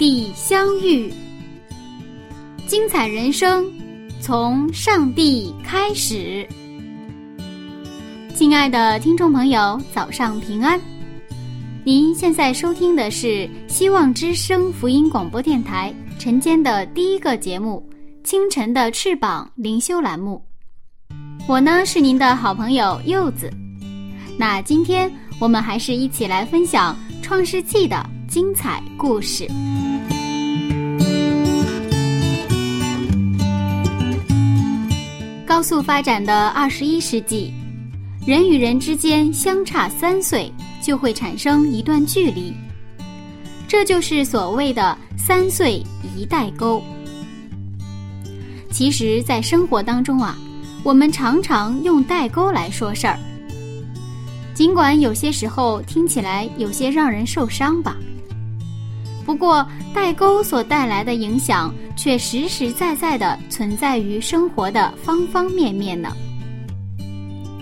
地相遇，精彩人生从上帝开始。亲爱的听众朋友，早上平安！您现在收听的是希望之声福音广播电台晨间的第一个节目《清晨的翅膀》灵修栏目。我呢是您的好朋友柚子。那今天我们还是一起来分享《创世纪》的精彩故事。高速发展的二十一世纪。人与人之间相差三岁，就会产生一段距离，这就是所谓的“三岁一代沟”。其实，在生活当中啊，我们常常用代沟来说事儿，尽管有些时候听起来有些让人受伤吧。不过，代沟所带来的影响却实实在在的存在于生活的方方面面呢。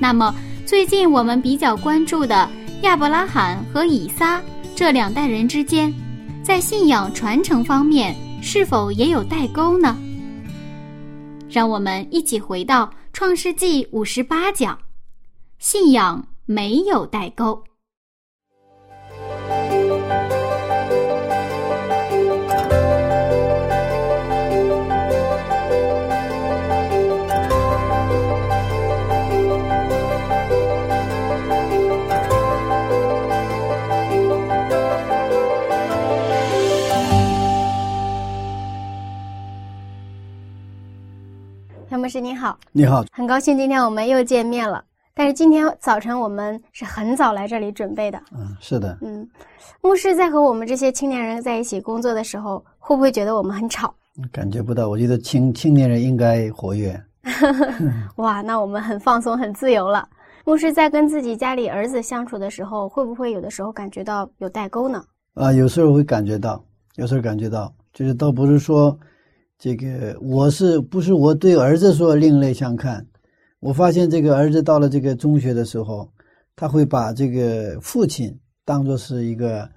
那么，最近我们比较关注的亚伯拉罕和以撒这两代人之间，在信仰传承方面是否也有代沟呢？让我们一起回到《创世纪》五十八讲，信仰没有代沟。杨牧师您好，你好，很高兴今天我们又见面了。但是今天早晨我们是很早来这里准备的。嗯，是的。嗯，牧师在和我们这些青年人在一起工作的时候，会不会觉得我们很吵？感觉不到，我觉得青青年人应该活跃。哇，那我们很放松、很自由了。牧师在跟自己家里儿子相处的时候，会不会有的时候感觉到有代沟呢？啊，有时候会感觉到，有时候感觉到，就是倒不是说。这个我是不是我对儿子说另类相看？我发现这个儿子到了这个中学的时候，他会把这个父亲当做是一个，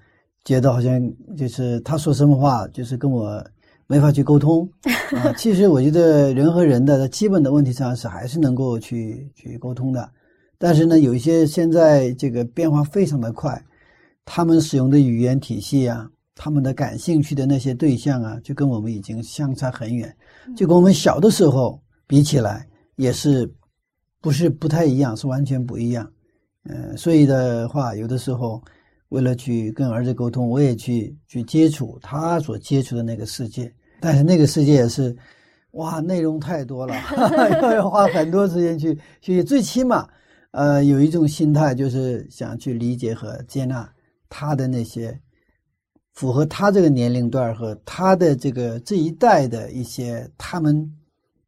觉得好像就是他说什么话就是跟我没法去沟通 啊。其实我觉得人和人的基本的问题上是还是能够去去沟通的，但是呢，有一些现在这个变化非常的快，他们使用的语言体系啊。他们的感兴趣的那些对象啊，就跟我们已经相差很远，就跟我们小的时候比起来，也是不是不太一样，是完全不一样。嗯，所以的话，有的时候为了去跟儿子沟通，我也去去接触他所接触的那个世界，但是那个世界也是，哇，内容太多了，要 要花很多时间去去，最起码，呃，有一种心态就是想去理解和接纳他的那些。符合他这个年龄段和他的这个这一代的一些他们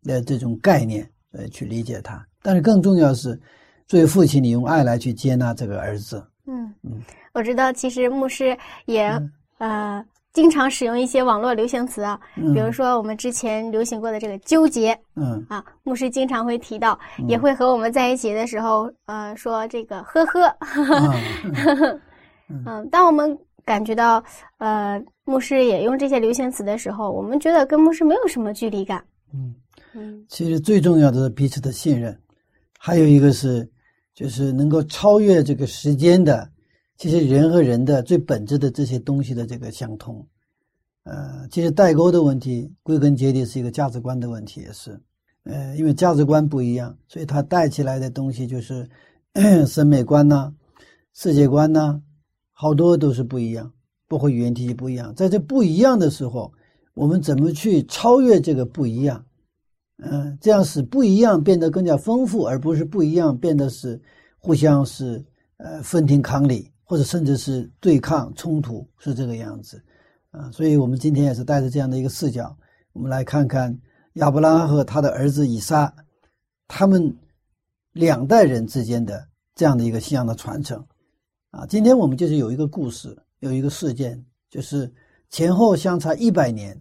的这种概念，呃，去理解他。但是更重要是，作为父亲，你用爱来去接纳这个儿子。嗯嗯，我知道，其实牧师也呃经常使用一些网络流行词啊，比如说我们之前流行过的这个纠结。嗯啊，牧师经常会提到，也会和我们在一起的时候，呃，说这个呵呵。嗯，当我们。感觉到，呃，牧师也用这些流行词的时候，我们觉得跟牧师没有什么距离感。嗯嗯，其实最重要的是彼此的信任，还有一个是，就是能够超越这个时间的，其实人和人的最本质的这些东西的这个相通。呃，其实代沟的问题，归根结底是一个价值观的问题，也是。呃，因为价值观不一样，所以它带起来的东西就是 审美观呐，世界观呐。好多都是不一样，包括语言体系不一样。在这不一样的时候，我们怎么去超越这个不一样？嗯，这样使不一样变得更加丰富，而不是不一样变得是互相是呃分庭抗礼，或者甚至是对抗冲突，是这个样子啊。所以我们今天也是带着这样的一个视角，我们来看看亚伯拉罕和他的儿子以撒，他们两代人之间的这样的一个信仰的传承啊。今天我们就是有一个故事，有一个事件，就是前后相差一百年，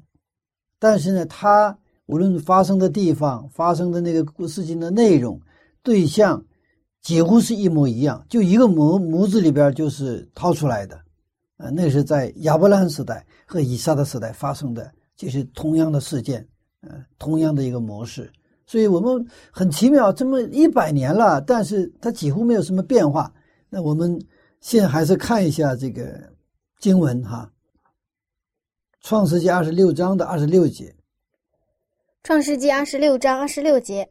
但是呢，他。无论发生的地方、发生的那个事情的内容、对象，几乎是一模一样，就一个模模子里边就是掏出来的，啊，那是在亚伯拉罕时代和以撒的时代发生的，就是同样的事件，呃，同样的一个模式，所以我们很奇妙，这么一百年了，但是它几乎没有什么变化。那我们现在还是看一下这个经文哈，《创世纪二十六章的二十六节。创世纪二十六章二十六节，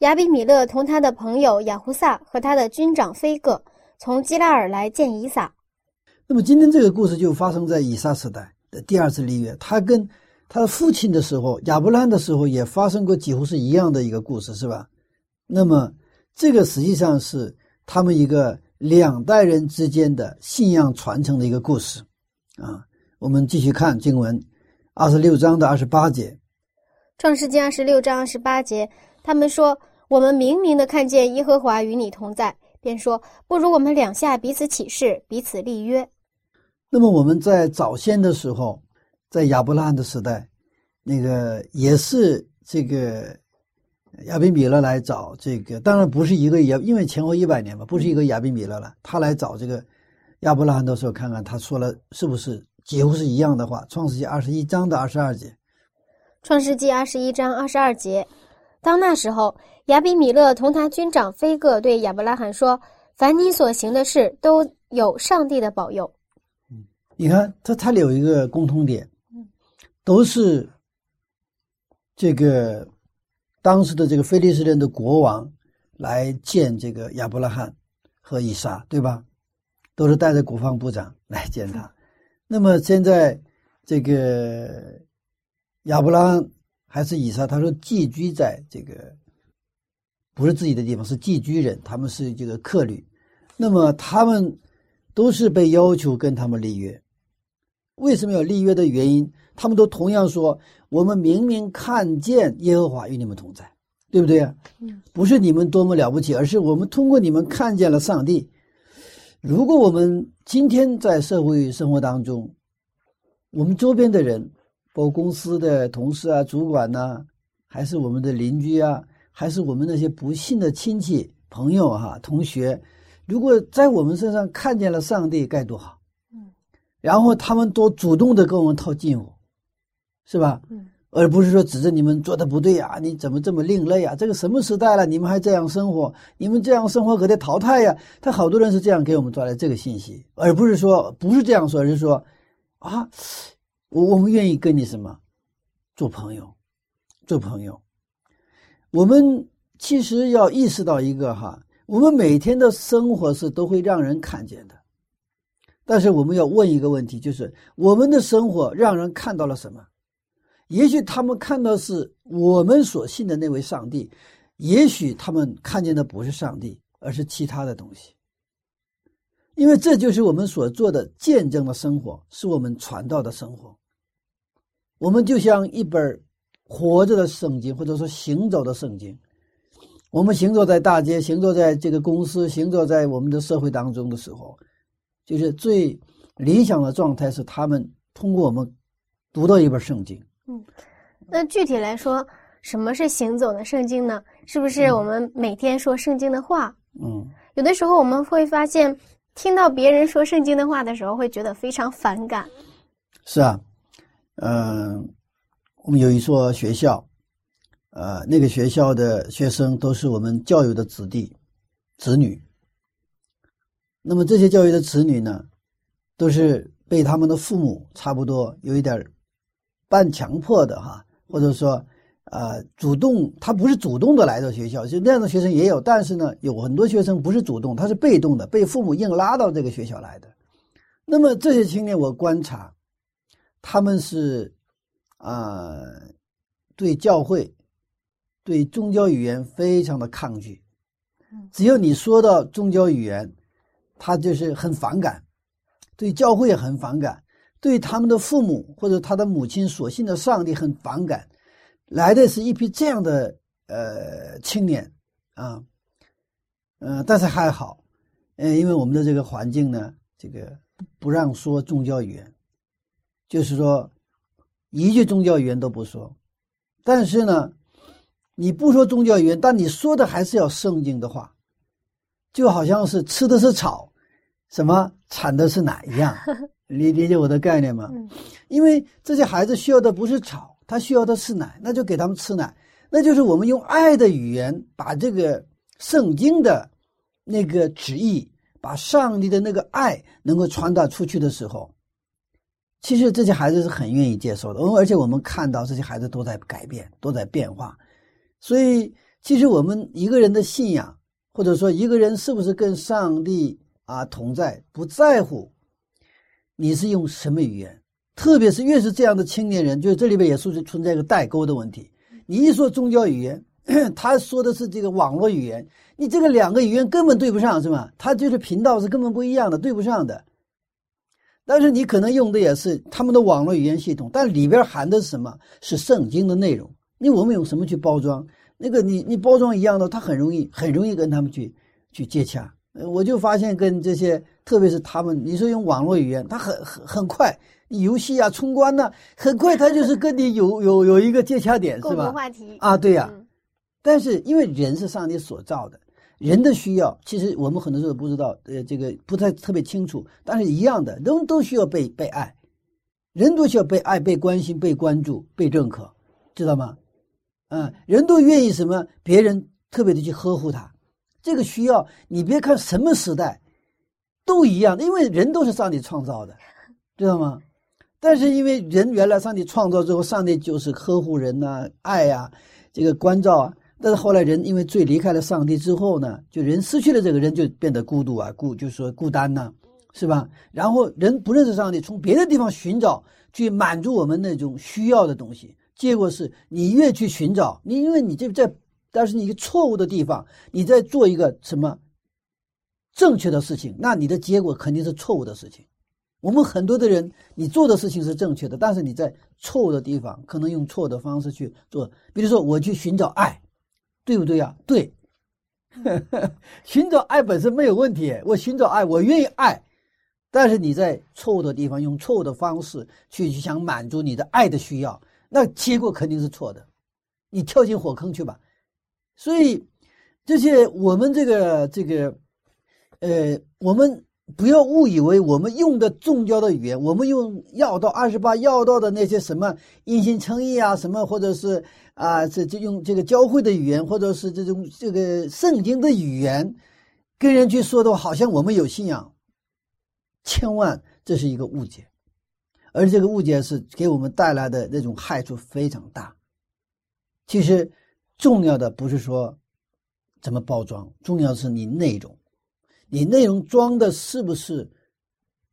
亚比米勒同他的朋友雅胡萨和他的军长菲戈从基拉尔来见以撒。那么今天这个故事就发生在以撒时代的第二次立约，他跟他的父亲的时候，亚伯兰的时候也发生过几乎是一样的一个故事，是吧？那么这个实际上是他们一个两代人之间的信仰传承的一个故事啊。我们继续看经文，二十六章的二十八节。创世纪二十六章二十八节，他们说：“我们明明的看见耶和华与你同在，便说不如我们两下彼此起誓，彼此立约。”那么我们在早先的时候，在亚伯拉罕的时代，那个也是这个亚比米勒来找这个，当然不是一个也，因为前后一百年嘛，不是一个亚比米勒了。他来找这个亚伯拉罕的时候，看看他说了是不是几乎是一样的话。创世纪二十一章的二十二节。创世纪二十一章二十二节，当那时候，亚比米勒同他军长菲戈对亚伯拉罕说：“凡你所行的事，都有上帝的保佑。”嗯，你看，他他里有一个共通点，都是这个当时的这个菲利斯人的国王来见这个亚伯拉罕和以撒，对吧？都是带着国防部长来见他。那么现在这个。亚伯拉罕还是以撒？他说寄居在这个不是自己的地方，是寄居人，他们是这个客旅。那么他们都是被要求跟他们立约。为什么要立约的原因？他们都同样说：我们明明看见耶和华与你们同在，对不对不是你们多么了不起，而是我们通过你们看见了上帝。如果我们今天在社会生活当中，我们周边的人。包括公司的同事啊、主管呐，还是我们的邻居啊，还是我们那些不幸的亲戚、朋友哈、同学，如果在我们身上看见了上帝，该多好！嗯，然后他们都主动的跟我们套近乎，是吧？嗯，而不是说指着你们做的不对呀，你怎么这么另类啊？这个什么时代了，你们还这样生活？你们这样生活可得淘汰呀！他好多人是这样给我们带来这个信息，而不是说不是这样说，而是说啊。我我们愿意跟你什么做朋友，做朋友。我们其实要意识到一个哈，我们每天的生活是都会让人看见的，但是我们要问一个问题，就是我们的生活让人看到了什么？也许他们看到是我们所信的那位上帝，也许他们看见的不是上帝，而是其他的东西。因为这就是我们所做的见证的生活，是我们传道的生活。我们就像一本活着的圣经，或者说行走的圣经。我们行走在大街，行走在这个公司，行走在我们的社会当中的时候，就是最理想的状态是他们通过我们读到一本圣经。嗯，那具体来说，什么是行走的圣经呢？是不是我们每天说圣经的话？嗯，有的时候我们会发现。听到别人说圣经的话的时候，会觉得非常反感。是啊，嗯，我们有一所学校，呃，那个学校的学生都是我们教育的子弟、子女。那么这些教育的子女呢，都是被他们的父母差不多有一点半强迫的哈，或者说。呃，主动他不是主动的来到学校，就那样的学生也有，但是呢，有很多学生不是主动，他是被动的，被父母硬拉到这个学校来的。那么这些青年，我观察，他们是啊，对教会对宗教语言非常的抗拒。只要你说到宗教语言，他就是很反感，对教会也很反感，对他们的父母或者他的母亲所信的上帝很反感。来的是一批这样的呃青年啊，嗯，但是还好，嗯，因为我们的这个环境呢，这个不让说宗教语言，就是说一句宗教语言都不说。但是呢，你不说宗教语言，但你说的还是要圣经的话，就好像是吃的是草，什么产的是奶一样，理理解我的概念吗？因为这些孩子需要的不是草。他需要的是奶，那就给他们吃奶。那就是我们用爱的语言，把这个圣经的那个旨意，把上帝的那个爱能够传达出去的时候，其实这些孩子是很愿意接受的。而且我们看到这些孩子都在改变，都在变化。所以，其实我们一个人的信仰，或者说一个人是不是跟上帝啊同在，不在乎你是用什么语言。特别是越是这样的青年人，就是这里边也是存在一个代沟的问题。你一说宗教语言，他说的是这个网络语言，你这个两个语言根本对不上，是吧？他就是频道是根本不一样的，对不上的。但是你可能用的也是他们的网络语言系统，但里边含的是什么？是圣经的内容。你我们用什么去包装？那个你你包装一样的，他很容易很容易跟他们去去接洽。我就发现跟这些，特别是他们，你说用网络语言，他很很很快。游戏啊，冲关呢，很快他就是跟你有有有一个接洽点，是吧？话题啊，对呀。但是因为人是上帝所造的，人的需要，其实我们很多时候不知道，呃，这个不太特别清楚。但是一样的，人都需要被被爱，人都需要被爱、被关心、被关注、被认可，知道吗？嗯，人都愿意什么？别人特别的去呵护他，这个需要。你别看什么时代，都一样，因为人都是上帝创造的，知道吗？但是因为人原来上帝创造之后，上帝就是呵护人呐，爱呀，这个关照啊。但是后来人因为罪离开了上帝之后呢，就人失去了这个人，就变得孤独啊，孤就是说孤单呐，是吧？然后人不认识上帝，从别的地方寻找去满足我们那种需要的东西，结果是你越去寻找，你因为你这在，但是你一个错误的地方，你在做一个什么正确的事情，那你的结果肯定是错误的事情。我们很多的人，你做的事情是正确的，但是你在错误的地方，可能用错的方式去做。比如说，我去寻找爱，对不对呀？对，寻找爱本身没有问题。我寻找爱，我愿意爱，但是你在错误的地方用错误的方式去想满足你的爱的需要，那结果肯定是错的。你跳进火坑去吧。所以，这些我们这个这个，呃，我们。不要误以为我们用的宗教的语言，我们用要道二十八要道的那些什么因心诚意啊，什么或者是啊，这这用这个教会的语言，或者是这种这个圣经的语言，跟人去说的话，好像我们有信仰。千万这是一个误解，而这个误解是给我们带来的那种害处非常大。其实重要的不是说怎么包装，重要是你内容。你内容装的是不是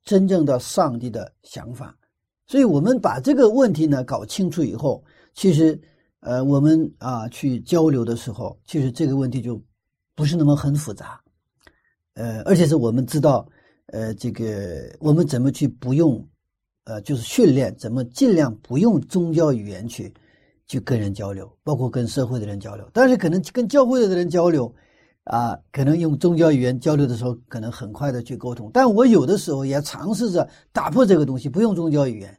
真正的上帝的想法？所以我们把这个问题呢搞清楚以后，其实，呃，我们啊去交流的时候，其实这个问题就不是那么很复杂，呃，而且是我们知道，呃，这个我们怎么去不用，呃，就是训练怎么尽量不用宗教语言去去跟人交流，包括跟社会的人交流，但是可能跟教会的人交流。啊，可能用宗教语言交流的时候，可能很快的去沟通。但我有的时候也尝试着打破这个东西，不用宗教语言，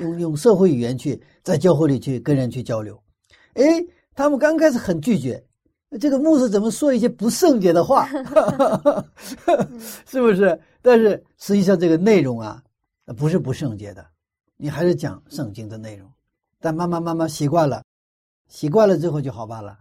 用用社会语言去在教会里去跟人去交流。哎，他们刚开始很拒绝，这个牧师怎么说一些不圣洁的话，是不是？但是实际上这个内容啊，不是不圣洁的，你还是讲圣经的内容。但慢慢慢慢习惯了，习惯了之后就好办了，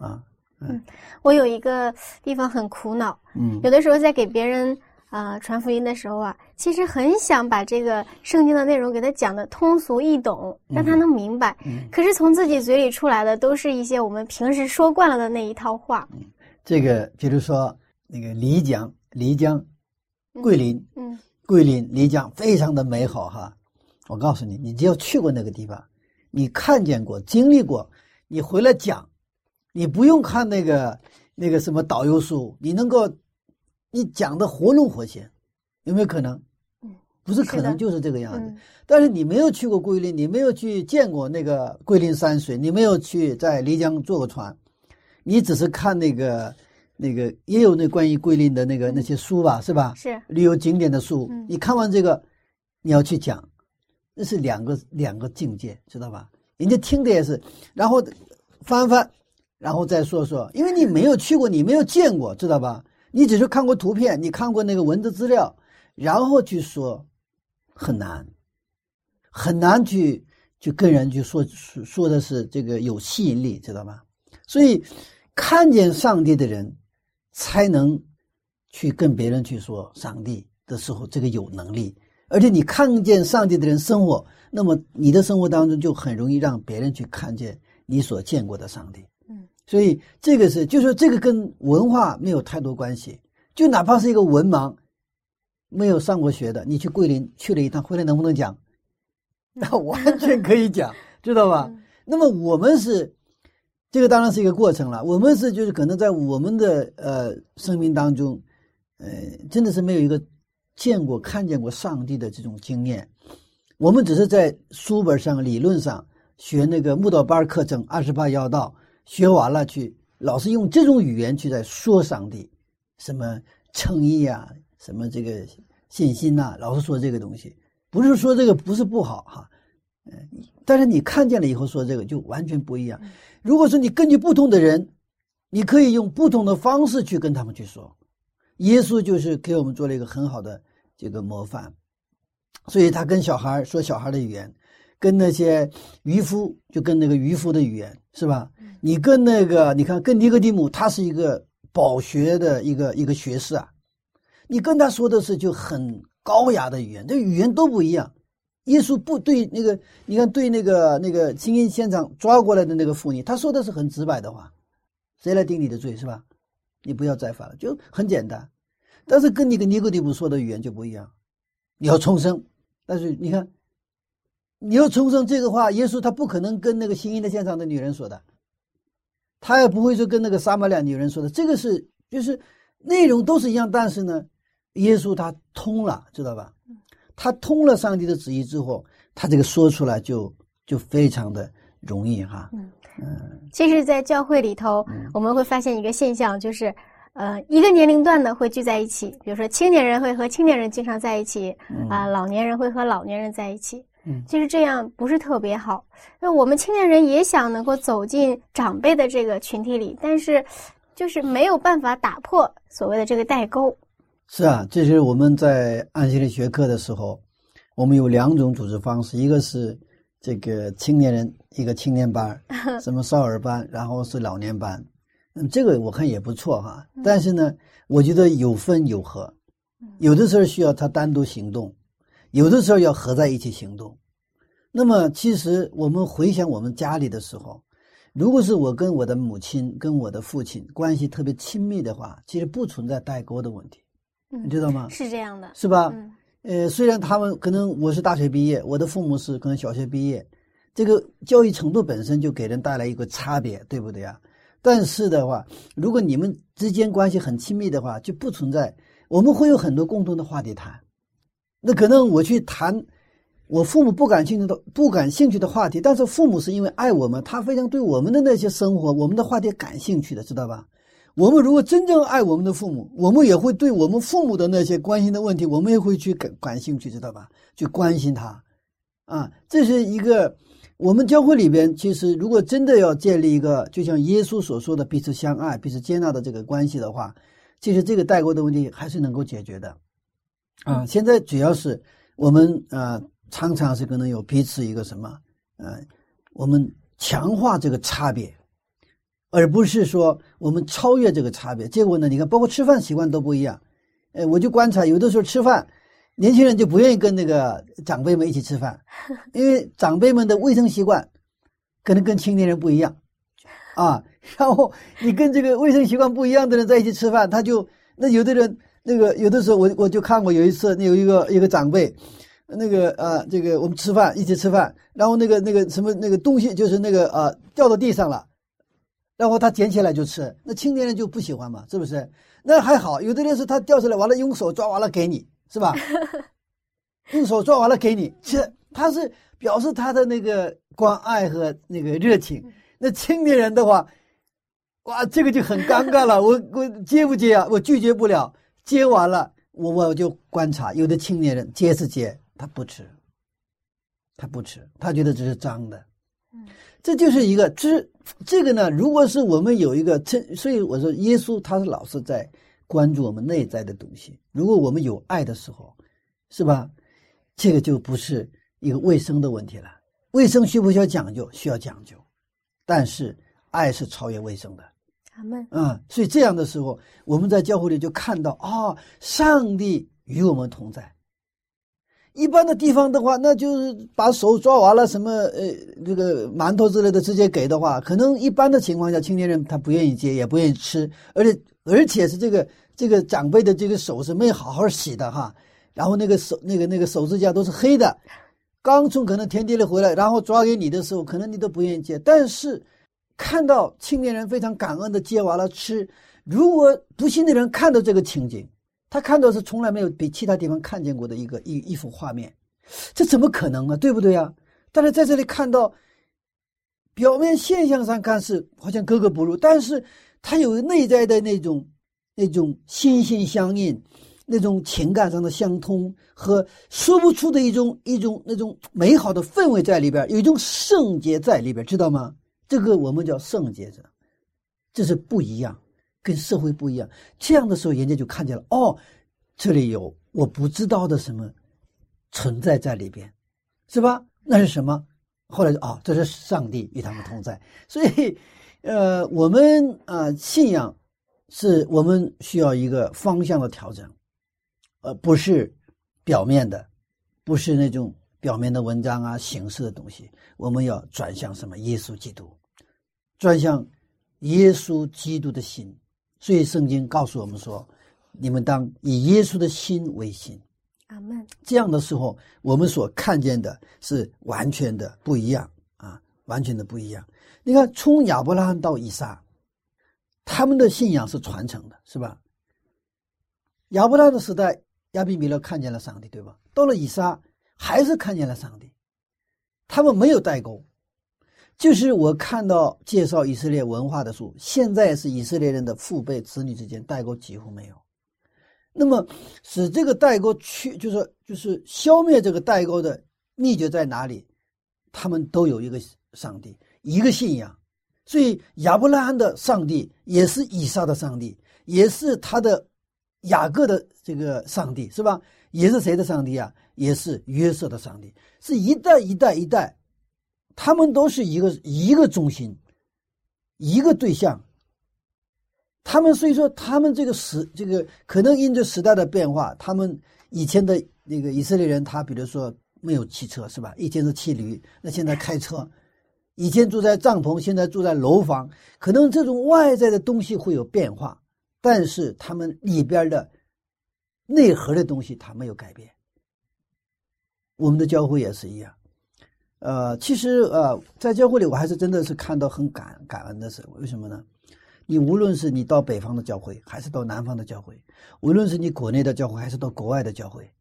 啊。嗯，我有一个地方很苦恼。嗯，有的时候在给别人啊传福音的时候啊，其实很想把这个圣经的内容给他讲的通俗易懂，让他能明白。嗯，可是从自己嘴里出来的都是一些我们平时说惯了的那一套话。嗯，这个比如说那个漓江，漓江，桂林，嗯，桂林漓江非常的美好哈。我告诉你，你只要去过那个地方，你看见过、经历过，你回来讲。你不用看那个那个什么导游书，你能够你讲的活灵活现，有没有可能？不是可能就是这个样子。但是你没有去过桂林，你没有去见过那个桂林山水，你没有去在漓江坐过船，你只是看那个那个也有那关于桂林的那个那些书吧，是吧？是旅游景点的书。你看完这个，你要去讲，那是两个两个境界，知道吧？人家听的也是，然后翻翻，然后再说说，因为你没有去过，你没有见过，知道吧？你只是看过图片，你看过那个文字资料，然后去说。很难，很难去去跟人去说说说的是这个有吸引力，知道吧？所以看见上帝的人，才能去跟别人去说上帝的时候，这个有能力。而且你看见上帝的人生活，那么你的生活当中就很容易让别人去看见你所见过的上帝。嗯，所以这个是，就说这个跟文化没有太多关系，就哪怕是一个文盲。没有上过学的，你去桂林去了一趟，回来能不能讲？那完全可以讲，知道吧？那么我们是，这个当然是一个过程了。我们是就是可能在我们的呃生命当中，呃，真的是没有一个见过、看见过上帝的这种经验。我们只是在书本上、理论上学那个木道班课程二十八要道，学完了去，老是用这种语言去在说上帝，什么诚意啊。什么这个信心呐？老是说这个东西，不是说这个不是不好哈，嗯，但是你看见了以后说这个就完全不一样。如果说你根据不同的人，你可以用不同的方式去跟他们去说。耶稣就是给我们做了一个很好的这个模范，所以他跟小孩说小孩的语言，跟那些渔夫就跟那个渔夫的语言是吧？你跟那个你看跟尼哥底母，他是一个饱学的一个一个学士啊。你跟他说的是就很高雅的语言，这语言都不一样。耶稣不对那个，你看对那个那个行淫现场抓过来的那个妇女，他说的是很直白的话：“谁来定你的罪是吧？你不要再犯了。”就很简单。但是跟你跟尼哥底母说的语言就不一样，你要重生。但是你看，你要重生这个话，耶稣他不可能跟那个行淫的现场的女人说的，他也不会说跟那个撒玛利亚女人说的。这个是就是内容都是一样，但是呢。耶稣他通了，知道吧？他通了上帝的旨意之后，他这个说出来就就非常的容易哈。嗯嗯。其实，在教会里头，我们会发现一个现象，就是呃，一个年龄段的会聚在一起，比如说青年人会和青年人经常在一起，啊，老年人会和老年人在一起。嗯。其实这样不是特别好，那我们青年人也想能够走进长辈的这个群体里，但是就是没有办法打破所谓的这个代沟。是啊，这是我们在安息日学课的时候，我们有两种组织方式，一个是这个青年人一个青年班，什么少儿班，然后是老年班，嗯，这个我看也不错哈。但是呢，我觉得有分有合，有的时候需要他单独行动，有的时候要合在一起行动。那么，其实我们回想我们家里的时候，如果是我跟我的母亲跟我的父亲关系特别亲密的话，其实不存在代沟的问题。你知道吗？是这样的，是吧？呃，虽然他们可能我是大学毕业，我的父母是可能小学毕业，这个教育程度本身就给人带来一个差别，对不对啊？但是的话，如果你们之间关系很亲密的话，就不存在我们会有很多共同的话题谈。那可能我去谈我父母不感兴趣的、不感兴趣的话题，但是父母是因为爱我们，他非常对我们的那些生活、我们的话题感兴趣的，知道吧？我们如果真正爱我们的父母，我们也会对我们父母的那些关心的问题，我们也会去感感兴趣，知道吧？去关心他，啊，这是一个我们教会里边，其实如果真的要建立一个，就像耶稣所说的彼此相爱、彼此接纳的这个关系的话，其实这个代沟的问题还是能够解决的，啊，现在主要是我们啊，常常是可能有彼此一个什么，呃，我们强化这个差别。而不是说我们超越这个差别，结果呢？你看，包括吃饭习惯都不一样。哎，我就观察，有的时候吃饭，年轻人就不愿意跟那个长辈们一起吃饭，因为长辈们的卫生习惯可能跟青年人不一样啊。然后你跟这个卫生习惯不一样的人在一起吃饭，他就那有的人那个有的时候我我就看过有一次，那有一个一个长辈，那个啊，这个我们吃饭一起吃饭，然后那个那个什么那个东西就是那个啊掉到地上了。然后他捡起来就吃。那青年人就不喜欢嘛，是不是？那还好，有的人是他掉下来完了，用手抓完了给你，是吧？用手抓完了给你，其实他是表示他的那个关爱和那个热情。那青年人的话，哇，这个就很尴尬了。我我接不接啊？我拒绝不了。接完了，我我就观察，有的青年人接是接，他不吃，他不吃，他觉得这是脏的。嗯，这就是一个，这这个呢，如果是我们有一个，所以我说耶稣他是老是在关注我们内在的东西。如果我们有爱的时候，是吧？这个就不是一个卫生的问题了。卫生需不需要讲究？需要讲究，但是爱是超越卫生的。阿门。嗯，所以这样的时候，我们在教会里就看到啊，上帝与我们同在。一般的地方的话，那就是把手抓完了，什么呃，这个馒头之类的直接给的话，可能一般的情况下，青年人他不愿意接，也不愿意吃，而且而且是这个这个长辈的这个手是没好好洗的哈。然后那个手那个那个手指甲都是黑的，刚从可能田地里回来，然后抓给你的时候，可能你都不愿意接。但是看到青年人非常感恩的接完了吃，如果不信的人看到这个情景，他看到是从来没有比其他地方看见过的一个一一幅画面，这怎么可能啊？对不对啊？但是在这里看到，表面现象上看是好像格格不入，但是他有内在的那种那种心心相印。那种情感上的相通和说不出的一种一种那种美好的氛围在里边，有一种圣洁在里边，知道吗？这个我们叫圣洁者，这是不一样，跟社会不一样。这样的时候，人家就看见了，哦，这里有我不知道的什么存在在里边，是吧？那是什么？后来就哦，这是上帝与他们同在。所以，呃，我们啊，信仰是我们需要一个方向的调整。呃，不是表面的，不是那种表面的文章啊、形式的东西。我们要转向什么？耶稣基督，转向耶稣基督的心。所以圣经告诉我们说：“你们当以耶稣的心为心。”阿门。这样的时候，我们所看见的是完全的不一样啊，完全的不一样。你看，从亚伯拉罕到以撒，他们的信仰是传承的，是吧？亚伯拉罕的时代。亚比米勒看见了上帝，对吧？到了以撒，还是看见了上帝。他们没有代沟，就是我看到介绍以色列文化的书，现在是以色列人的父辈子女之间代沟几乎没有。那么，使这个代沟去，就是就是消灭这个代沟的秘诀在哪里？他们都有一个上帝，一个信仰。所以亚伯拉罕的上帝也是以撒的上帝，也是他的。雅各的这个上帝是吧？也是谁的上帝啊？也是约瑟的上帝，是一代一代一代，他们都是一个一个中心，一个对象。他们所以说，他们这个时这个可能因着时代的变化，他们以前的那个以色列人，他比如说没有汽车是吧？以前是骑驴，那现在开车，以前住在帐篷，现在住在楼房，可能这种外在的东西会有变化。但是他们里边的内核的东西，他没有改变。我们的教会也是一样。呃，其实呃，在教会里，我还是真的是看到很感感恩的事。为什么呢？你无论是你到北方的教会，还是到南方的教会，无论是你国内的教会，还是到国外的教会，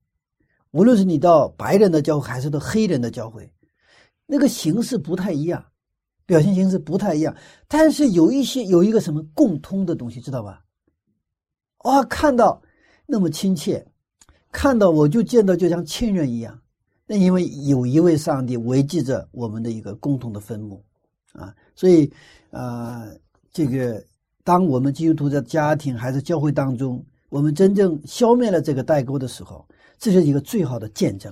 无论是你到白人的教会，还是到黑人的教会，那个形式不太一样，表现形式不太一样。但是有一些有一个什么共通的东西，知道吧？哇，看到那么亲切，看到我就见到就像亲人一样。那因为有一位上帝维系着我们的一个共同的分母啊，所以啊，这个当我们基督徒在家庭还是教会当中，我们真正消灭了这个代沟的时候，这是一个最好的见证，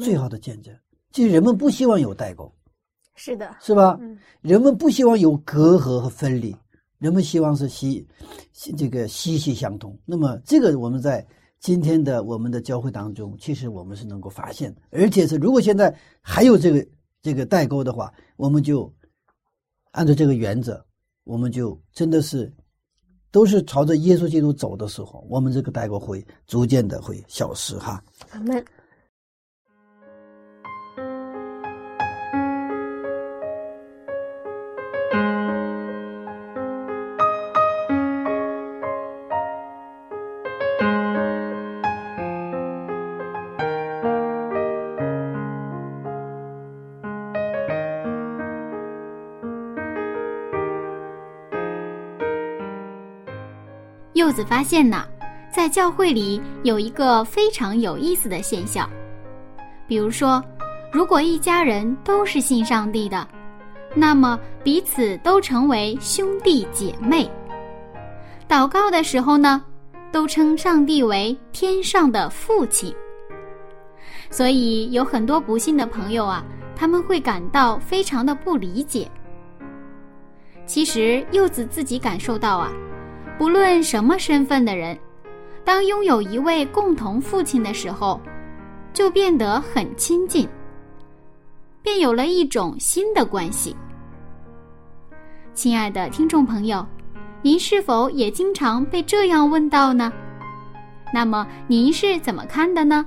最好的见证。其实人们不希望有代沟，是的，是吧？人们不希望有隔阂和分离。人们希望是息，这个息息相通。那么，这个我们在今天的我们的教会当中，其实我们是能够发现，而且是如果现在还有这个这个代沟的话，我们就按照这个原则，我们就真的是都是朝着耶稣基督走的时候，我们这个代沟会逐渐的会消失哈。阿门。柚子发现呐，在教会里有一个非常有意思的现象，比如说，如果一家人都是信上帝的，那么彼此都成为兄弟姐妹。祷告的时候呢，都称上帝为天上的父亲。所以有很多不信的朋友啊，他们会感到非常的不理解。其实柚子自己感受到啊，不论什么身份的人，当拥有一位共同父亲的时候，就变得很亲近，便有了一种新的关系。亲爱的听众朋友，您是否也经常被这样问到呢？那么您是怎么看的呢？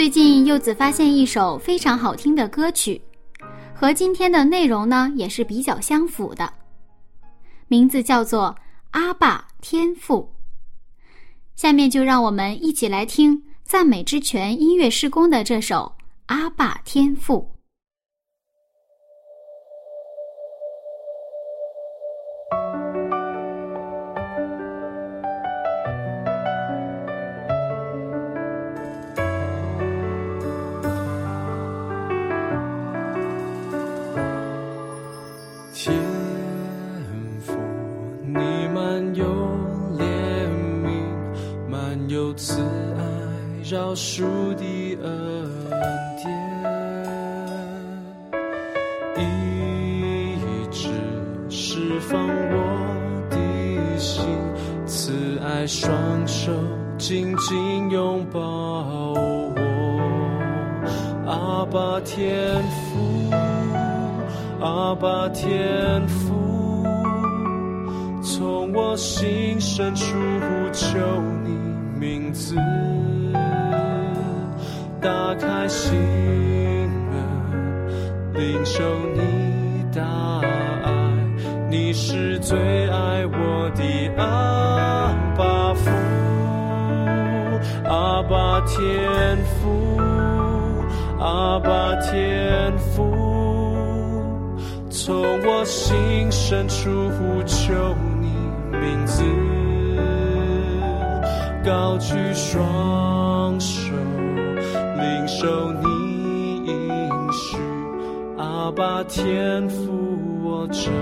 最近柚子发现一首非常好听的歌曲，和今天的内容呢也是比较相符的，名字叫做《阿爸天赋》。下面就让我们一起来听赞美之泉音乐施工的这首《阿爸天赋》。慈爱双手紧紧拥抱我。阿爸天父，阿爸天父，从我心深处呼求你名字。打开心门，领受你大爱，你是最爱我的阿天父，阿爸天父，从我心深处呼求你名字，高举双手。领受你应许，阿爸天父，我真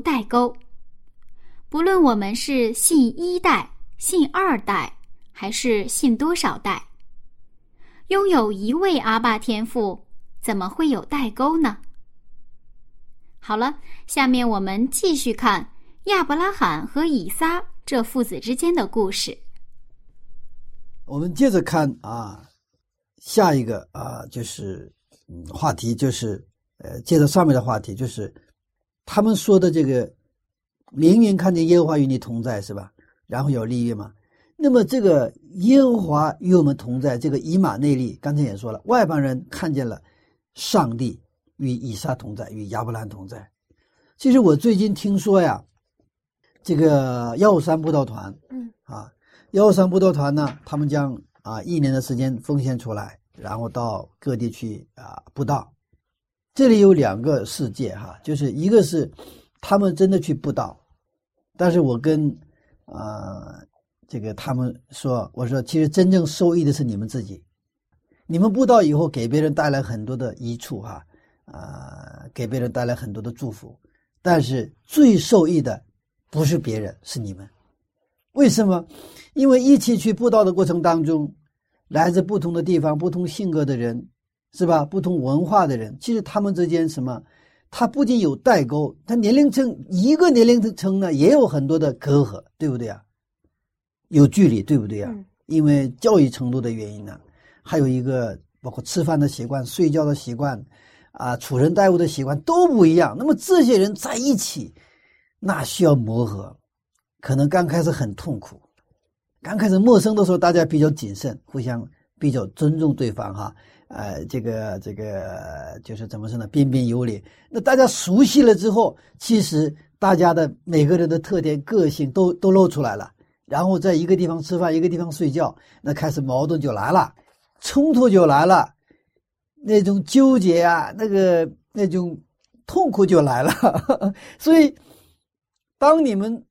代沟，不论我们是信一代、信二代，还是信多少代，拥有一位阿爸天赋，怎么会有代沟呢？好了，下面我们继续看亚伯拉罕和以撒这父子之间的故事。我们接着看啊，下一个啊，就是，话题就是呃，接着上面的话题就是。他们说的这个，明明看见耶和华与你同在，是吧？然后有利益嘛？那么这个耶和华与我们同在，这个以马内利刚才也说了，外邦人看见了上帝与以撒同在，与亚伯兰同在。其实我最近听说呀，这个幺三布道团，嗯啊，幺三布道团呢，他们将啊一年的时间奉献出来，然后到各地去啊布道。这里有两个世界哈，就是一个是他们真的去布道，但是我跟啊这个他们说，我说其实真正受益的是你们自己，你们布道以后给别人带来很多的益处哈，啊给别人带来很多的祝福，但是最受益的不是别人，是你们。为什么？因为一起去布道的过程当中，来自不同的地方、不同性格的人。是吧？不同文化的人，其实他们之间什么？他不仅有代沟，他年龄层一个年龄层呢，也有很多的隔阂，对不对啊？有距离，对不对啊？因为教育程度的原因呢，还有一个包括吃饭的习惯、睡觉的习惯，啊，处人待物的习惯都不一样。那么这些人在一起，那需要磨合，可能刚开始很痛苦，刚开始陌生的时候，大家比较谨慎，互相比较尊重对方，哈。呃，这个这个就是怎么说呢？彬彬有礼。那大家熟悉了之后，其实大家的每个人的特点、个性都都露出来了。然后在一个地方吃饭，一个地方睡觉，那开始矛盾就来了，冲突就来了，那种纠结啊，那个那种痛苦就来了。所以，当你们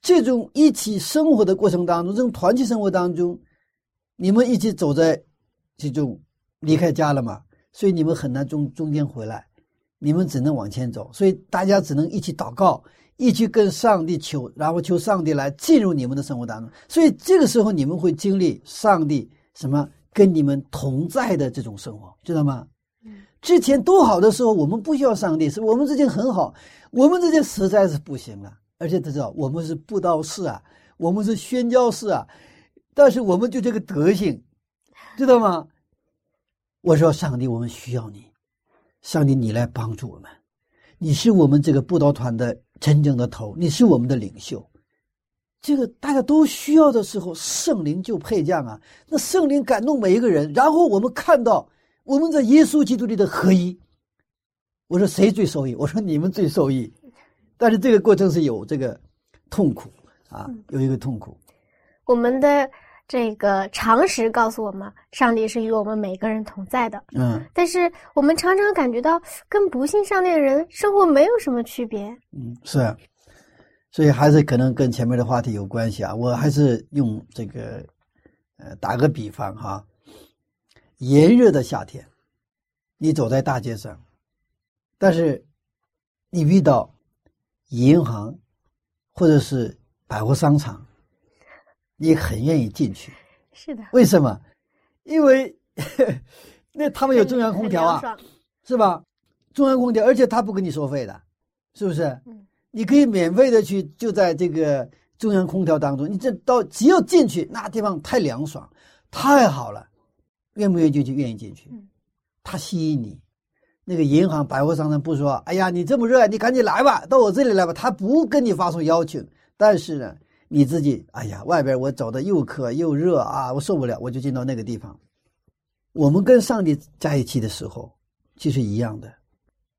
这种一起生活的过程当中，这种团体生活当中，你们一起走在这种。离开家了嘛，所以你们很难中中间回来，你们只能往前走，所以大家只能一起祷告，一起跟上帝求，然后求上帝来进入你们的生活当中。所以这个时候你们会经历上帝什么跟你们同在的这种生活，知道吗？之前多好的时候，我们不需要上帝，是我们之间很好，我们之间实在是不行了。而且他知道我们是布道士啊，我们是宣教士啊，但是我们就这个德行，知道吗？我说：“上帝，我们需要你，上帝，你来帮助我们。你是我们这个布道团的真正的头，你是我们的领袖。这个大家都需要的时候，圣灵就配将啊！那圣灵感动每一个人，然后我们看到我们在耶稣基督里的合一。我说谁最受益？我说你们最受益。但是这个过程是有这个痛苦啊，有一个痛苦。我们的。”这个常识告诉我们，上帝是与我们每个人同在的。嗯，但是我们常常感觉到跟不信上帝的人生活没有什么区别。嗯，是，所以还是可能跟前面的话题有关系啊。我还是用这个，呃，打个比方哈，炎热的夏天，你走在大街上，但是你遇到银行或者是百货商场。你很愿意进去，是的。为什么？因为 那他们有中央空调啊，是吧？中央空调，而且他不给你收费的，是不是？嗯。你可以免费的去，就在这个中央空调当中，你这到只要进去，那地方太凉爽，太好了，愿不愿意进去？愿意进去。嗯。他吸引你，那个银行、百货商场不说，哎呀，你这么热，你赶紧来吧，到我这里来吧。他不跟你发送邀请，但是呢。你自己，哎呀，外边我走的又渴又热啊，我受不了，我就进到那个地方。我们跟上帝在一起的时候，就是一样的。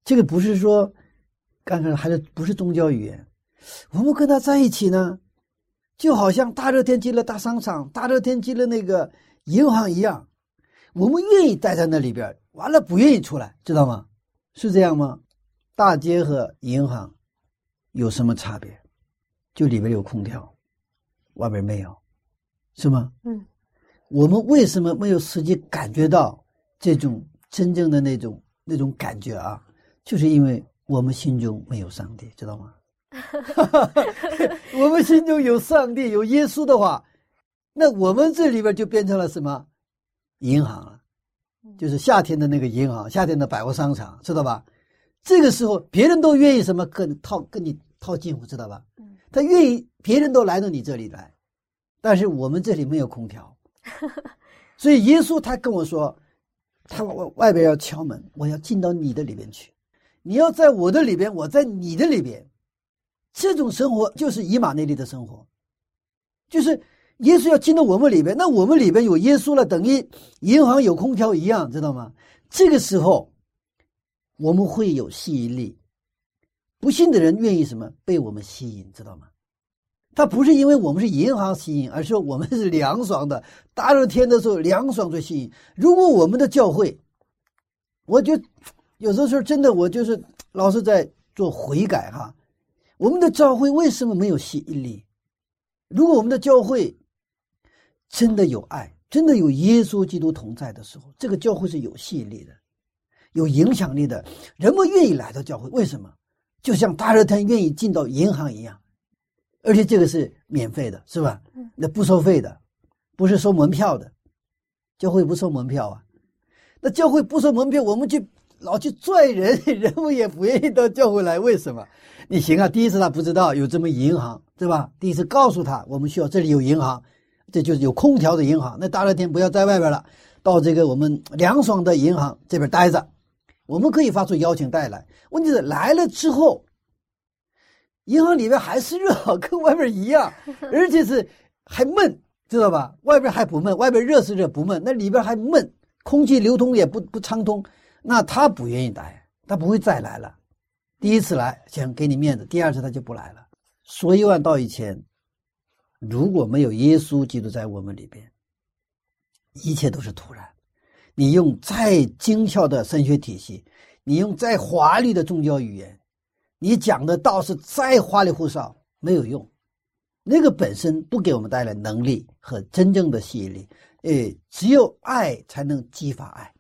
这个不是说，刚才还是不是宗教语言？我们跟他在一起呢，就好像大热天进了大商场、大热天进了那个银行一样，我们愿意待在那里边，完了不愿意出来，知道吗？是这样吗？大街和银行有什么差别？就里边有空调，外边没有，是吗？嗯。我们为什么没有实际感觉到这种真正的那种那种感觉啊？就是因为我们心中没有上帝，知道吗？我们心中有上帝、有耶稣的话，那我们这里边就变成了什么？银行了，就是夏天的那个银行，夏天的百货商场，知道吧？这个时候，别人都愿意什么跟套跟你套近乎，知道吧？他愿意，别人都来到你这里来，但是我们这里没有空调。所以耶稣他跟我说，他外外边要敲门，我要进到你的里边去，你要在我的里边，我在你的里边，这种生活就是以马内利的生活，就是耶稣要进到我们里边，那我们里边有耶稣了，等于银行有空调一样，知道吗？这个时候我们会有吸引力，不信的人愿意什么被我们吸引，知道吗？他不是因为我们是银行吸引，而是我们是凉爽的。大热天的时候，凉爽最吸引。如果我们的教会，我就有的时候真的，我就是老是在做悔改哈。我们的教会为什么没有吸引力？如果我们的教会真的有爱，真的有耶稣基督同在的时候，这个教会是有吸引力的，有影响力的。人们愿意来到教会，为什么？就像大热天愿意进到银行一样。而且这个是免费的，是吧？那不收费的，不是收门票的，教会不收门票啊。那教会不收门票，我们去老去拽人，人们也不愿意到教会来。为什么？你行啊，第一次他不知道有这么银行，对吧？第一次告诉他，我们需要这里有银行，这就是有空调的银行。那大热天不要在外边了，到这个我们凉爽的银行这边待着。我们可以发出邀请带来。问题是来了之后。银行里面还是热，跟外面一样，而且是还闷，知道吧？外边还不闷，外边热是热不闷，那里边还闷，空气流通也不不畅通，那他不愿意待，他不会再来了。第一次来想给你面子，第二次他就不来了。说一万道一千，如果没有耶稣基督在我们里边，一切都是突然。你用再精巧的神学体系，你用再华丽的宗教语言。你讲的道是再花里胡哨没有用，那个本身不给我们带来能力和真正的吸引力。哎，只有爱才能激发爱，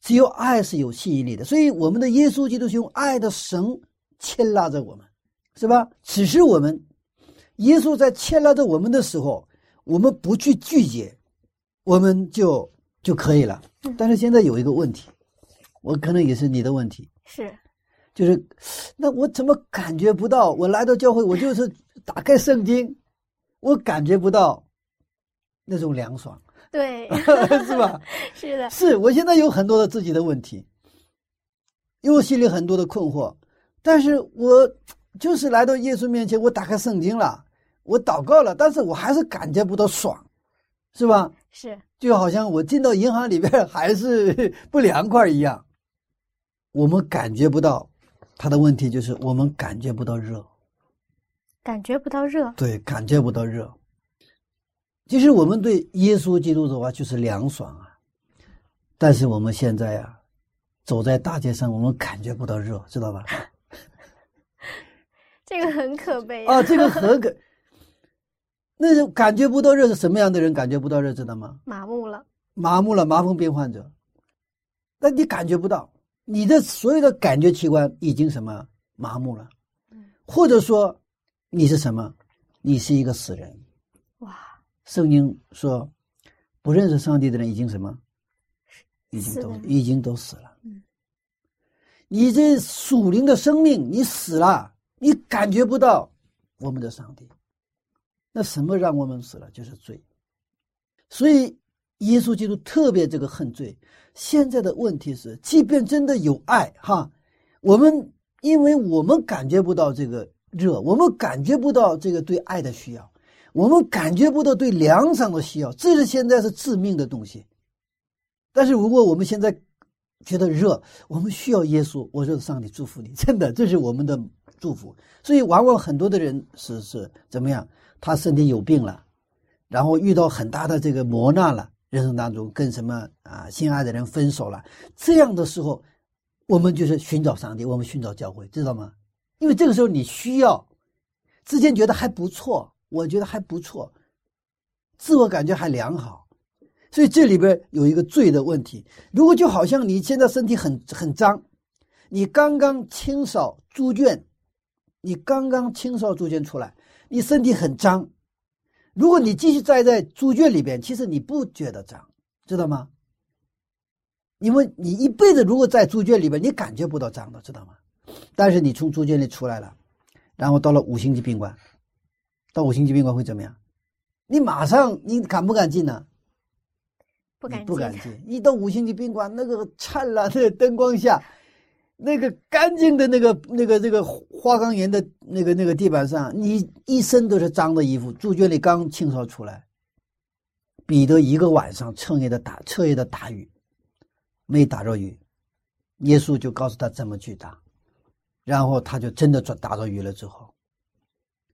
只有爱是有吸引力的。所以我们的耶稣基督是用爱的绳牵拉着我们，是吧？只是我们耶稣在牵拉着我们的时候，我们不去拒绝，我们就就可以了。但是现在有一个问题，我可能也是你的问题，是。就是，那我怎么感觉不到？我来到教会，我就是打开圣经，我感觉不到那种凉爽，对，是吧？是的，是我现在有很多的自己的问题，因为我心里很多的困惑，但是我就是来到耶稣面前，我打开圣经了，我祷告了，但是我还是感觉不到爽，是吧？是，就好像我进到银行里边还是 不凉快一样，我们感觉不到。他的问题就是我们感觉不到热，感觉不到热。对，感觉不到热。其实我们对耶稣基督的话就是凉爽啊，但是我们现在呀，走在大街上，我们感觉不到热，知道吧？这个很可悲啊！这个很可，那种感觉不到热是什么样的人？感觉不到热，知道吗？麻木了，麻木了，麻风病患者。那你感觉不到。你的所有的感觉器官已经什么麻木了，或者说你是什么？你是一个死人。哇！圣经说，不认识上帝的人已经什么？已经都已经都死了。嗯。你这属灵的生命，你死了，你感觉不到我们的上帝。那什么让我们死了？就是罪。所以耶稣基督特别这个恨罪。现在的问题是，即便真的有爱，哈，我们因为我们感觉不到这个热，我们感觉不到这个对爱的需要，我们感觉不到对凉爽的需要，这是现在是致命的东西。但是如果我们现在觉得热，我们需要耶稣，我说上帝祝福你，真的，这是我们的祝福。所以往往很多的人是是怎么样？他身体有病了，然后遇到很大的这个磨难了，人生当中跟什么啊心爱的人分手了，这样的时候，我们就是寻找上帝，我们寻找教会，知道吗？因为这个时候你需要，之前觉得还不错，我觉得还不错，自我感觉还良好，所以这里边有一个罪的问题。如果就好像你现在身体很很脏，你刚刚清扫猪圈，你刚刚清扫猪圈出来，你身体很脏，如果你继续待在猪圈里边，其实你不觉得脏，知道吗？因为你一辈子如果在猪圈里边，你感觉不到脏的，知道吗？但是你从猪圈里出来了，然后到了五星级宾馆，到五星级宾馆会怎么样？你马上你敢不敢进呢？不敢，不敢进。一到五星级宾馆，那个灿烂的灯光下，那个干净的那个那个那个花岗岩的那个那个地板上，你一身都是脏的衣服。猪圈里刚清扫出来，彼得一个晚上彻夜的打彻夜的打鱼，没打着鱼，耶稣就告诉他怎么去打。然后他就真的抓打着鱼了。之后，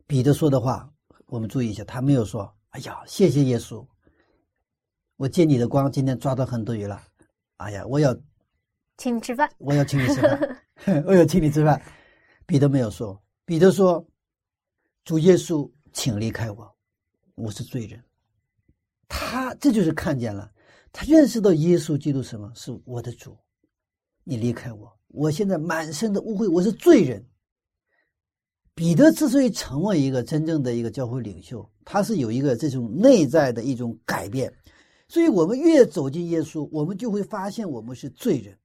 彼得说的话，我们注意一下，他没有说：“哎呀，谢谢耶稣，我借你的光，今天抓到很多鱼了。”哎呀，我要请你吃饭，我要请你吃饭，我要请你吃饭。彼得没有说，彼得说：“主耶稣，请离开我，我是罪人。”他这就是看见了，他认识到耶稣基督什么是我的主，你离开我。我现在满身的污秽，我是罪人。彼得之所以成为一个真正的一个教会领袖，他是有一个这种内在的一种改变。所以，我们越走进耶稣，我们就会发现我们是罪人。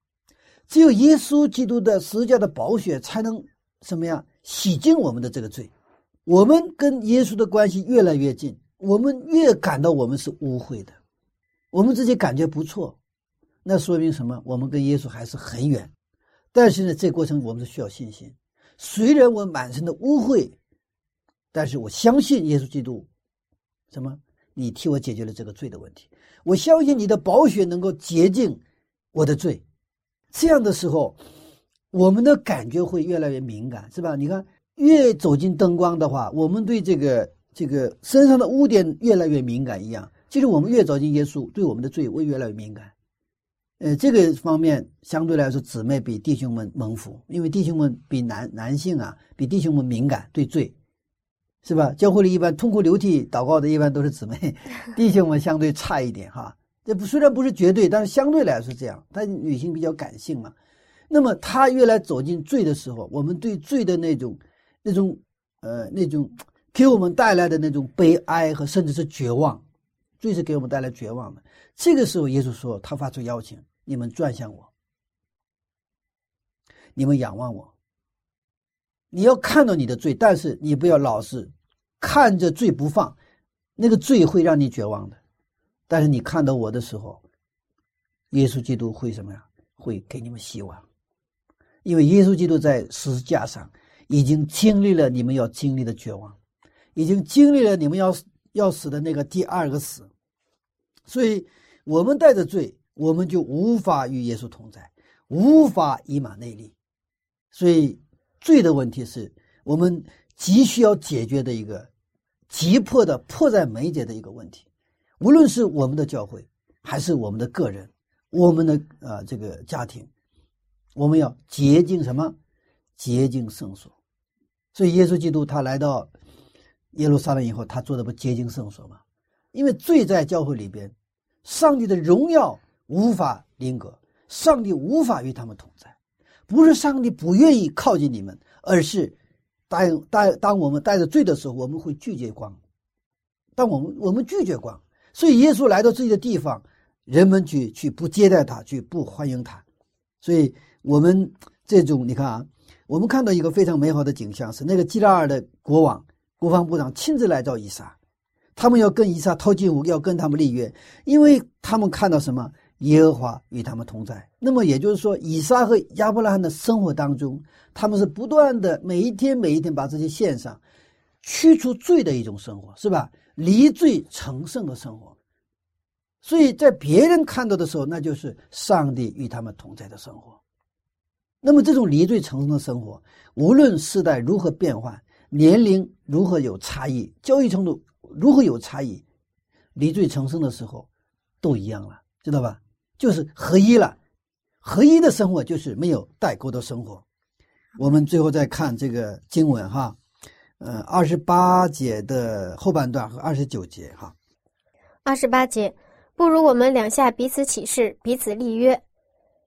只有耶稣基督的十架的宝血，才能什么呀？洗净我们的这个罪。我们跟耶稣的关系越来越近，我们越感到我们是污秽的，我们自己感觉不错，那说明什么？我们跟耶稣还是很远。但是呢，这过程我们是需要信心。虽然我满身的污秽，但是我相信耶稣基督，什么？你替我解决了这个罪的问题。我相信你的宝血能够洁净我的罪。这样的时候，我们的感觉会越来越敏感，是吧？你看，越走进灯光的话，我们对这个这个身上的污点越来越敏感一样。其实我们越走进耶稣，对我们的罪会越来越敏感。呃，这个方面相对来说，姊妹比弟兄们蒙福，因为弟兄们比男男性啊，比弟兄们敏感对罪，是吧？教会里一般痛哭流涕祷告的，一般都是姊妹，弟兄们相对差一点哈。这不虽然不是绝对，但是相对来说这样。但女性比较感性嘛，那么她越来走进罪的时候，我们对罪的那种、那种、呃、那种给我们带来的那种悲哀和甚至是绝望，罪是给我们带来绝望的。这个时候，耶稣说，他发出邀请。你们转向我，你们仰望我。你要看到你的罪，但是你不要老是看着罪不放，那个罪会让你绝望的。但是你看到我的时候，耶稣基督会什么呀？会给你们希望，因为耶稣基督在十字架上已经经历了你们要经历的绝望，已经经历了你们要要死的那个第二个死，所以我们带着罪。我们就无法与耶稣同在，无法以马内利，所以罪的问题是我们急需要解决的一个急迫的迫在眉睫的一个问题。无论是我们的教会，还是我们的个人，我们的呃这个家庭，我们要洁净什么？洁净圣所。所以耶稣基督他来到耶路撒冷以后，他做的不洁净圣所吗？因为罪在教会里边，上帝的荣耀。无法临格，上帝无法与他们同在，不是上帝不愿意靠近你们，而是当当当我们带着罪的时候，我们会拒绝光。当我们我们拒绝光，所以耶稣来到自己的地方，人们去去不接待他，去不欢迎他。所以我们这种你看啊，我们看到一个非常美好的景象，是那个基拉尔的国王、国防部长亲自来到以撒，他们要跟以撒套近乎，要跟他们立约，因为他们看到什么？耶和华与他们同在。那么也就是说，以撒和亚伯拉罕的生活当中，他们是不断的每一天每一天把这些献上，驱除罪的一种生活，是吧？离罪成圣的生活。所以在别人看到的时候，那就是上帝与他们同在的生活。那么这种离罪成圣的生活，无论世代如何变换，年龄如何有差异，教育程度如何有差异，离罪成圣的时候，都一样了，知道吧？就是合一了。合一的生活就是没有代沟的生活。我们最后再看这个经文哈，呃，二十八节的后半段和二十九节哈。二十八节。不如我们两下彼此起誓，彼此立约，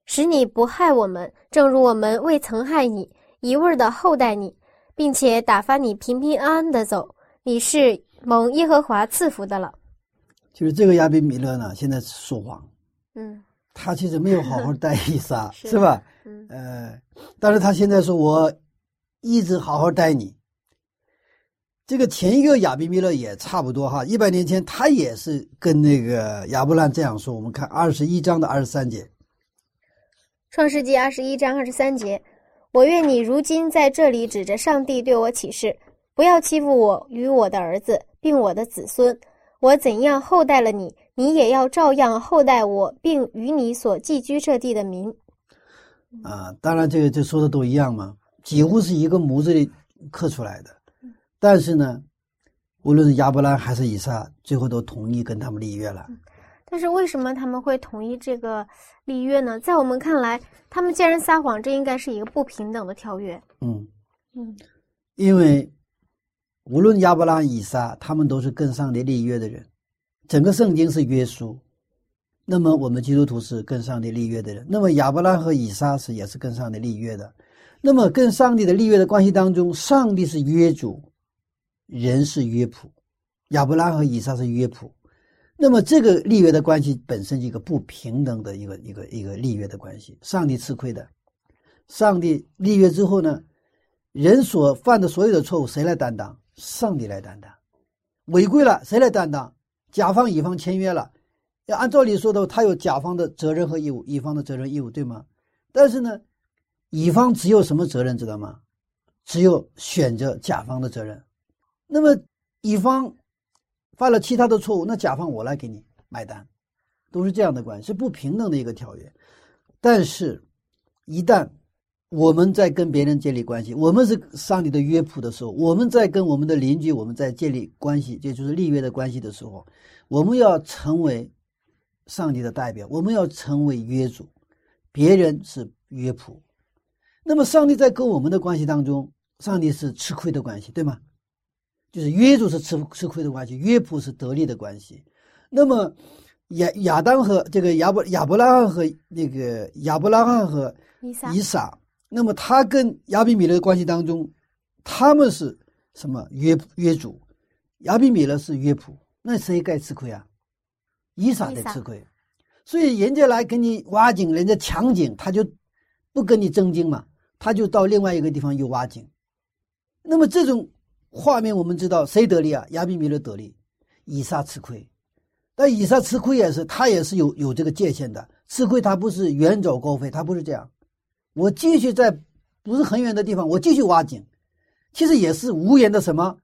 使你不害我们，正如我们未曾害你，一味的厚待你，并且打发你平平安安的走。你是蒙耶和华赐福的了。就是这个亚比米勒呢，现在说谎，嗯，他其实没有好好待伊莎，是吧？嗯，呃，但是他现在说我一直好好待你。这个前一个亚比米勒也差不多哈，一百年前他也是跟那个亚伯兰这样说。我们看二十一章的二十三节，《创世纪》二十一章二十三节：“我愿你如今在这里指着上帝对我起誓，不要欺负我与我的儿子，并我的子孙。我怎样厚待了你，你也要照样厚待我，并与你所寄居这地的民。”啊，当然这个这说的都一样嘛，几乎是一个模子里刻出来的。但是呢，无论是亚伯兰还是以撒，最后都同意跟他们立约了。但是为什么他们会同意这个立约呢？在我们看来，他们既然撒谎，这应该是一个不平等的条约。嗯嗯，因为无论亚伯拉以撒，他们都是跟上帝立约的人。整个圣经是约书，那么我们基督徒是跟上帝立约的人。那么亚伯拉和以撒是也是跟上帝立约的。那么跟上帝的立约的关系当中，上帝是约主。人是约谱，亚伯拉和以撒是约谱，那么这个立约的关系本身是一个不平等的一个一个一个立约的关系。上帝吃亏的，上帝立约之后呢，人所犯的所有的错误谁来担当？上帝来担当。违规了谁来担当？甲方乙方签约了，要按照理说的，他有甲方的责任和义务，乙方的责任义务，对吗？但是呢，乙方只有什么责任知道吗？只有选择甲方的责任。那么，乙方犯了其他的错误，那甲方我来给你买单，都是这样的关系，是不平等的一个条约。但是，一旦我们在跟别人建立关系，我们是上帝的约谱的时候，我们在跟我们的邻居，我们在建立关系，也就是立约的关系的时候，我们要成为上帝的代表，我们要成为约主，别人是约谱。那么，上帝在跟我们的关系当中，上帝是吃亏的关系，对吗？就是约主是吃吃亏的关系，约普是得利的关系。那么亚亚当和这个亚伯亚伯拉罕和那个亚伯拉罕和以撒，那么他跟亚比米勒的关系当中，他们是什么约约主？亚比米勒是约普，那谁该吃亏啊？以撒得吃亏。所以人家来给你挖井，人家抢井，他就不跟你争经嘛，他就到另外一个地方又挖井。那么这种。画面我们知道谁得利啊？亚比米勒得利，以撒吃亏。但以撒吃亏也是他也是有有这个界限的，吃亏他不是远走高飞，他不是这样。我继续在不是很远的地方，我继续挖井，其实也是无言的什么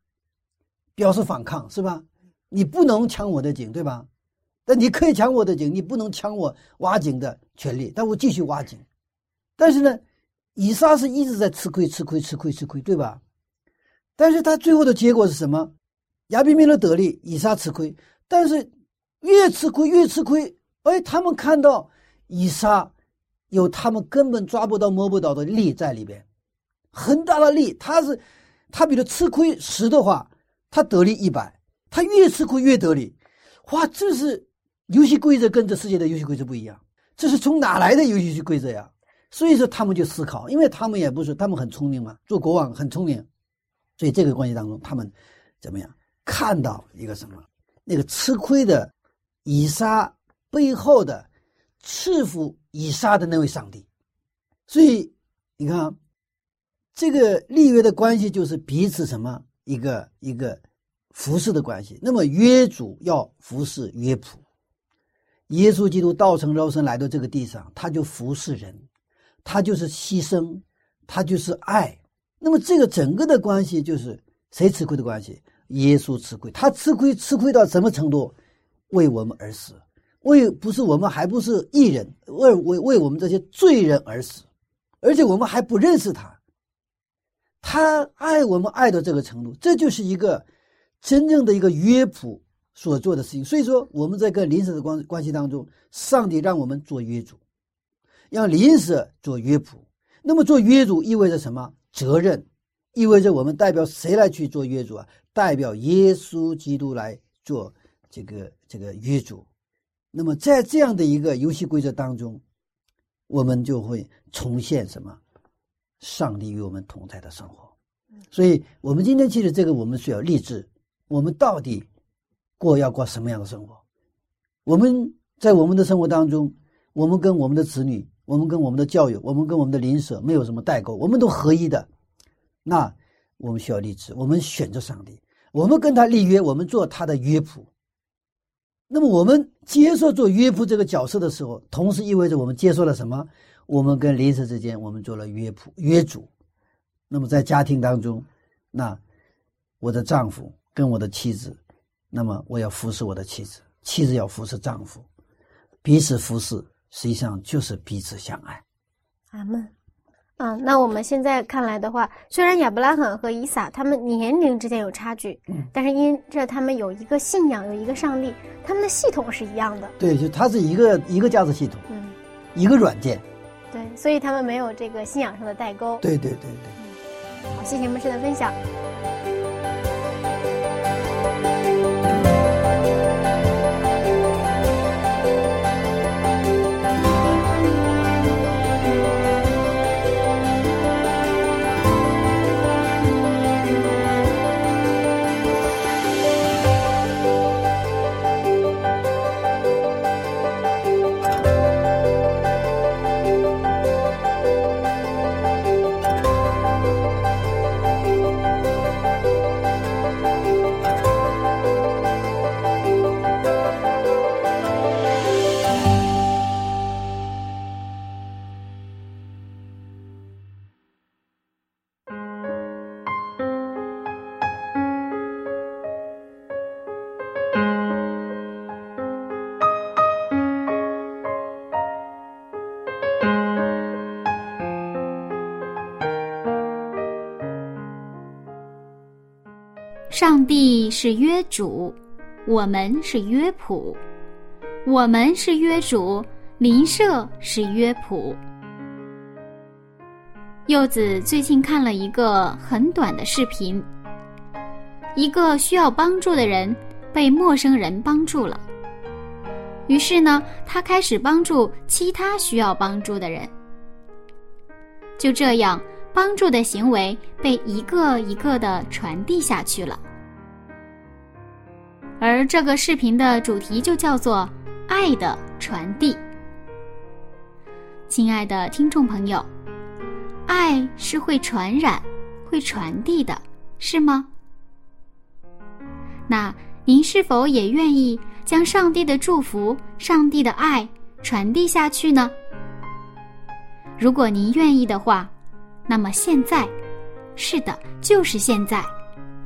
表示反抗是吧？你不能抢我的井对吧？但你可以抢我的井，你不能抢我挖井的权利。但我继续挖井，但是呢，以撒是一直在吃亏，吃亏，吃亏，吃亏，对吧？但是他最后的结果是什么？亚比米勒得利，以撒吃亏。但是越吃亏越吃亏，哎，他们看到以撒有他们根本抓不到摸不到的利在里边，很大的利。他是他比如吃亏十的话，他得利一百，他越吃亏越得利。哇，这是游戏规则跟这世界的游戏规则不一样，这是从哪来的游戏规则呀？所以说他们就思考，因为他们也不是他们很聪明嘛，做国王很聪明。所以这个关系当中，他们怎么样看到一个什么？那个吃亏的以撒背后的赐福以撒的那位上帝。所以你看，这个立约的关系就是彼此什么一个一个服侍的关系。那么约主要服侍约仆，耶稣基督道成肉身来到这个地上，他就服侍人，他就是牺牲，他就是爱。那么这个整个的关系就是谁吃亏的关系？耶稣吃亏，他吃亏吃亏到什么程度？为我们而死，为不是我们还不是艺人，为为为我们这些罪人而死，而且我们还不认识他。他爱我们爱到这个程度，这就是一个真正的一个约谱所做的事情。所以说，我们在跟临舍的关关系当中，上帝让我们做约主，让临舍做约谱。那么做约主意味着什么？责任，意味着我们代表谁来去做约主啊？代表耶稣基督来做这个这个约主。那么在这样的一个游戏规则当中，我们就会重现什么？上帝与我们同在的生活。所以，我们今天其实这个我们需要立志：我们到底过要过什么样的生活？我们在我们的生活当中，我们跟我们的子女，我们跟我们的教育，我们跟我们的邻舍没有什么代沟，我们都合一的。那我们需要立志，我们选择上帝，我们跟他立约，我们做他的约谱。那么，我们接受做约谱这个角色的时候，同时意味着我们接受了什么？我们跟邻舍之间，我们做了约谱约主。那么在家庭当中，那我的丈夫跟我的妻子，那么我要服侍我的妻子，妻子要服侍丈夫，彼此服侍，实际上就是彼此相爱。阿门。嗯，那我们现在看来的话，虽然亚伯拉罕和以撒他们年龄之间有差距，嗯，但是因着他们有一个信仰，有一个上帝，他们的系统是一样的。对，就它是一个一个价值系统，嗯，一个软件。对，所以他们没有这个信仰上的代沟。对对对对。好，谢谢牧师的分享。是约主，我们是约谱；我们是约主，邻舍是约谱。柚子最近看了一个很短的视频，一个需要帮助的人被陌生人帮助了，于是呢，他开始帮助其他需要帮助的人。就这样，帮助的行为被一个一个的传递下去了。而这个视频的主题就叫做“爱的传递”。亲爱的听众朋友，爱是会传染、会传递的，是吗？那您是否也愿意将上帝的祝福、上帝的爱传递下去呢？如果您愿意的话，那么现在，是的，就是现在，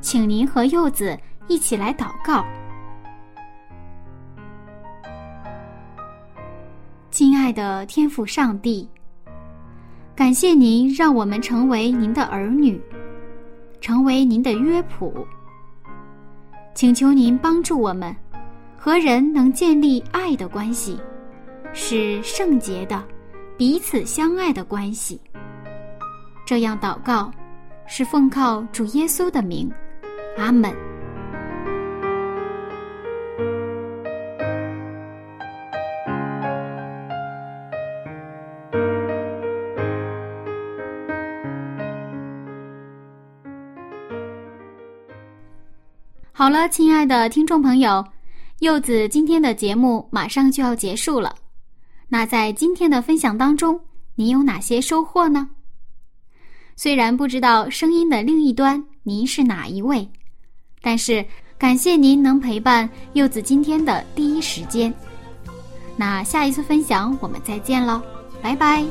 请您和柚子一起来祷告。亲爱的天父上帝，感谢您让我们成为您的儿女，成为您的约谱。请求您帮助我们和人能建立爱的关系，是圣洁的、彼此相爱的关系。这样祷告，是奉靠主耶稣的名，阿门。好了，亲爱的听众朋友，柚子今天的节目马上就要结束了。那在今天的分享当中，您有哪些收获呢？虽然不知道声音的另一端您是哪一位，但是感谢您能陪伴柚子今天的第一时间。那下一次分享我们再见喽，拜拜。